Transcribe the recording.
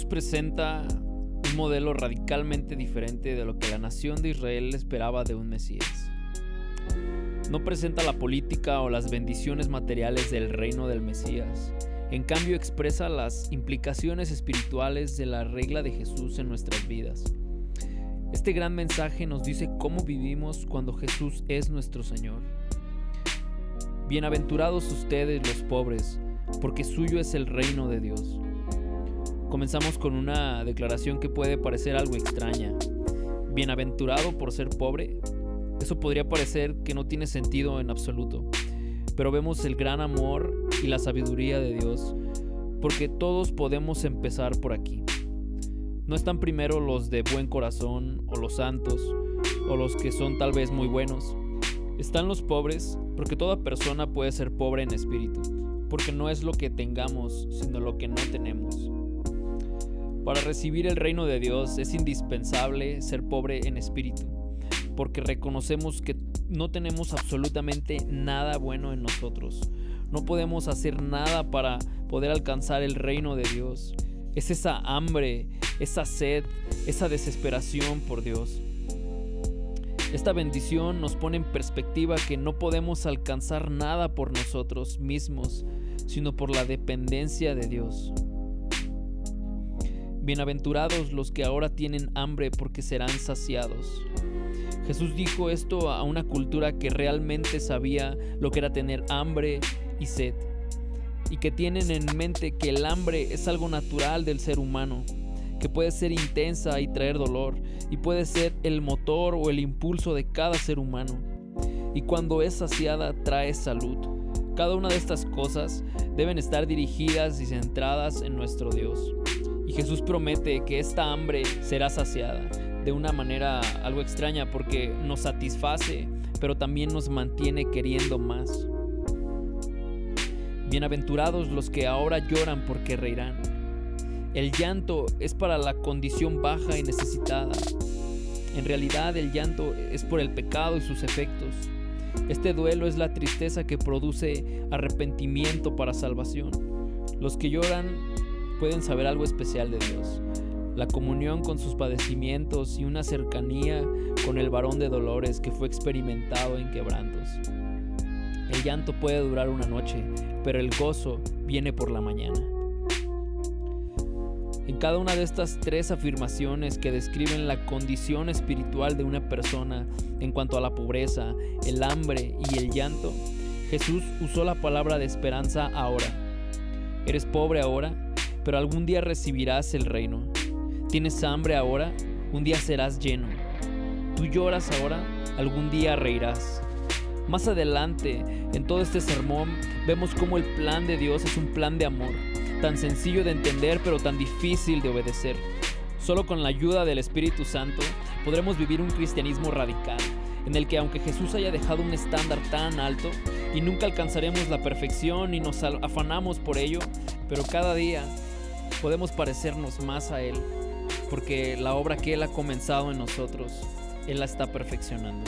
presenta un modelo radicalmente diferente de lo que la nación de Israel esperaba de un Mesías. No presenta la política o las bendiciones materiales del reino del Mesías. En cambio expresa las implicaciones espirituales de la regla de Jesús en nuestras vidas. Este gran mensaje nos dice cómo vivimos cuando Jesús es nuestro Señor. Bienaventurados ustedes los pobres, porque suyo es el reino de Dios. Comenzamos con una declaración que puede parecer algo extraña. Bienaventurado por ser pobre. Eso podría parecer que no tiene sentido en absoluto, pero vemos el gran amor y la sabiduría de Dios, porque todos podemos empezar por aquí. No están primero los de buen corazón o los santos o los que son tal vez muy buenos. Están los pobres porque toda persona puede ser pobre en espíritu, porque no es lo que tengamos, sino lo que no tenemos. Para recibir el reino de Dios es indispensable ser pobre en espíritu, porque reconocemos que no tenemos absolutamente nada bueno en nosotros. No podemos hacer nada para poder alcanzar el reino de Dios. Es esa hambre, esa sed, esa desesperación por Dios. Esta bendición nos pone en perspectiva que no podemos alcanzar nada por nosotros mismos, sino por la dependencia de Dios. Bienaventurados los que ahora tienen hambre porque serán saciados. Jesús dijo esto a una cultura que realmente sabía lo que era tener hambre y sed, y que tienen en mente que el hambre es algo natural del ser humano, que puede ser intensa y traer dolor, y puede ser el motor o el impulso de cada ser humano. Y cuando es saciada trae salud. Cada una de estas cosas deben estar dirigidas y centradas en nuestro Dios. Jesús promete que esta hambre será saciada de una manera algo extraña porque nos satisface, pero también nos mantiene queriendo más. Bienaventurados los que ahora lloran porque reirán. El llanto es para la condición baja y necesitada. En realidad el llanto es por el pecado y sus efectos. Este duelo es la tristeza que produce arrepentimiento para salvación. Los que lloran pueden saber algo especial de Dios, la comunión con sus padecimientos y una cercanía con el varón de dolores que fue experimentado en quebrantos. El llanto puede durar una noche, pero el gozo viene por la mañana. En cada una de estas tres afirmaciones que describen la condición espiritual de una persona en cuanto a la pobreza, el hambre y el llanto, Jesús usó la palabra de esperanza ahora. ¿Eres pobre ahora? Pero algún día recibirás el reino. ¿Tienes hambre ahora? Un día serás lleno. ¿Tú lloras ahora? Algún día reirás. Más adelante, en todo este sermón, vemos cómo el plan de Dios es un plan de amor tan sencillo de entender pero tan difícil de obedecer. Solo con la ayuda del Espíritu Santo podremos vivir un cristianismo radical, en el que aunque Jesús haya dejado un estándar tan alto y nunca alcanzaremos la perfección y nos afanamos por ello, pero cada día podemos parecernos más a Él, porque la obra que Él ha comenzado en nosotros, Él la está perfeccionando.